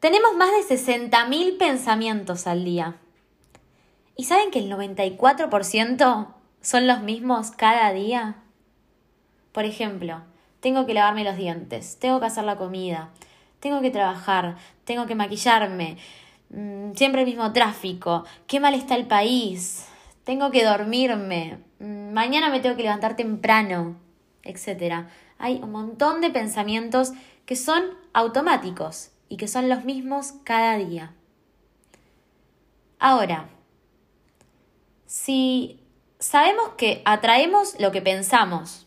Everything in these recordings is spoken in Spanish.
Tenemos más de 60.000 pensamientos al día. ¿Y saben que el 94% son los mismos cada día? Por ejemplo, tengo que lavarme los dientes, tengo que hacer la comida, tengo que trabajar, tengo que maquillarme, mm, siempre el mismo tráfico, qué mal está el país, tengo que dormirme, mm, mañana me tengo que levantar temprano, etc. Hay un montón de pensamientos que son automáticos y que son los mismos cada día. Ahora, si sabemos que atraemos lo que pensamos,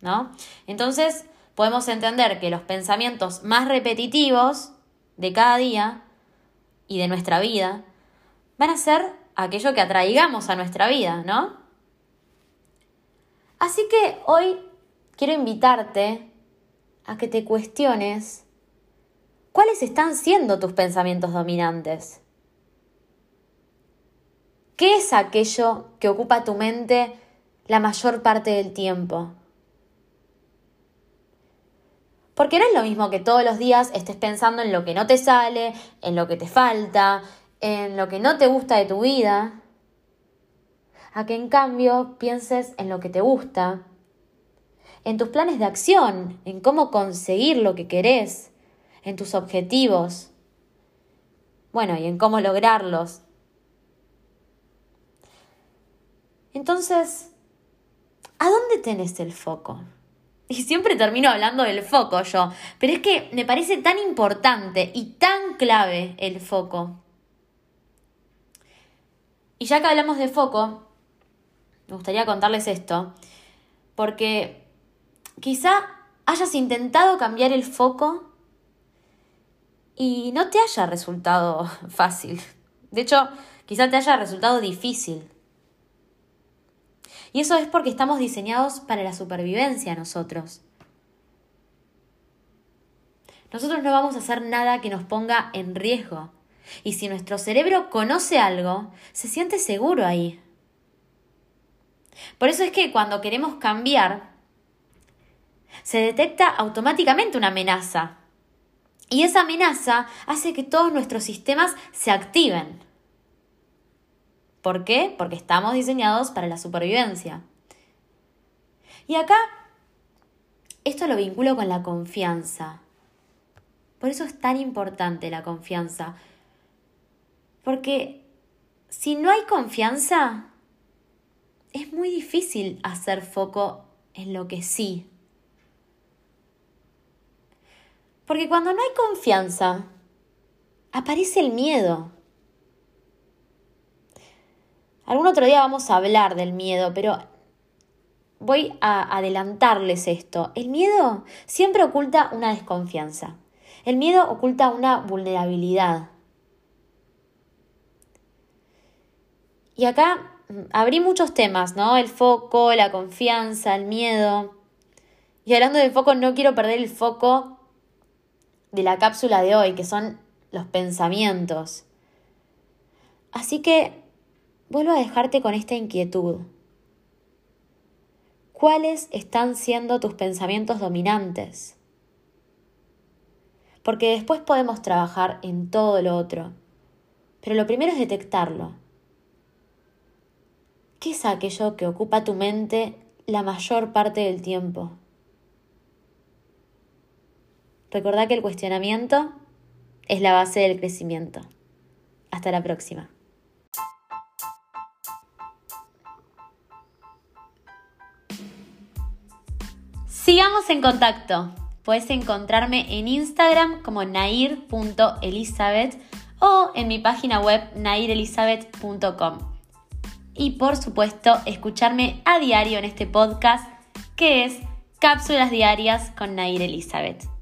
¿no? Entonces podemos entender que los pensamientos más repetitivos de cada día y de nuestra vida van a ser aquello que atraigamos a nuestra vida, ¿no? Así que hoy quiero invitarte a que te cuestiones ¿Cuáles están siendo tus pensamientos dominantes? ¿Qué es aquello que ocupa tu mente la mayor parte del tiempo? Porque no es lo mismo que todos los días estés pensando en lo que no te sale, en lo que te falta, en lo que no te gusta de tu vida, a que en cambio pienses en lo que te gusta, en tus planes de acción, en cómo conseguir lo que querés, en tus objetivos, bueno, y en cómo lograrlos. Entonces, ¿a dónde tenés el foco? Y siempre termino hablando del foco yo, pero es que me parece tan importante y tan clave el foco. Y ya que hablamos de foco, me gustaría contarles esto, porque quizá hayas intentado cambiar el foco y no te haya resultado fácil. De hecho, quizá te haya resultado difícil. Y eso es porque estamos diseñados para la supervivencia nosotros. Nosotros no vamos a hacer nada que nos ponga en riesgo. Y si nuestro cerebro conoce algo, se siente seguro ahí. Por eso es que cuando queremos cambiar, se detecta automáticamente una amenaza y esa amenaza hace que todos nuestros sistemas se activen. ¿Por qué? Porque estamos diseñados para la supervivencia. Y acá, esto lo vinculo con la confianza. Por eso es tan importante la confianza. Porque si no hay confianza, es muy difícil hacer foco en lo que sí Porque cuando no hay confianza, aparece el miedo. Algún otro día vamos a hablar del miedo, pero voy a adelantarles esto. El miedo siempre oculta una desconfianza. El miedo oculta una vulnerabilidad. Y acá mm, abrí muchos temas, ¿no? El foco, la confianza, el miedo. Y hablando de foco, no quiero perder el foco de la cápsula de hoy, que son los pensamientos. Así que vuelvo a dejarte con esta inquietud. ¿Cuáles están siendo tus pensamientos dominantes? Porque después podemos trabajar en todo lo otro. Pero lo primero es detectarlo. ¿Qué es aquello que ocupa tu mente la mayor parte del tiempo? Recordá que el cuestionamiento es la base del crecimiento. Hasta la próxima. Sigamos en contacto. Puedes encontrarme en Instagram como nair.elizabeth o en mi página web nairelizabeth.com. Y por supuesto, escucharme a diario en este podcast que es Cápsulas Diarias con Nair Elizabeth.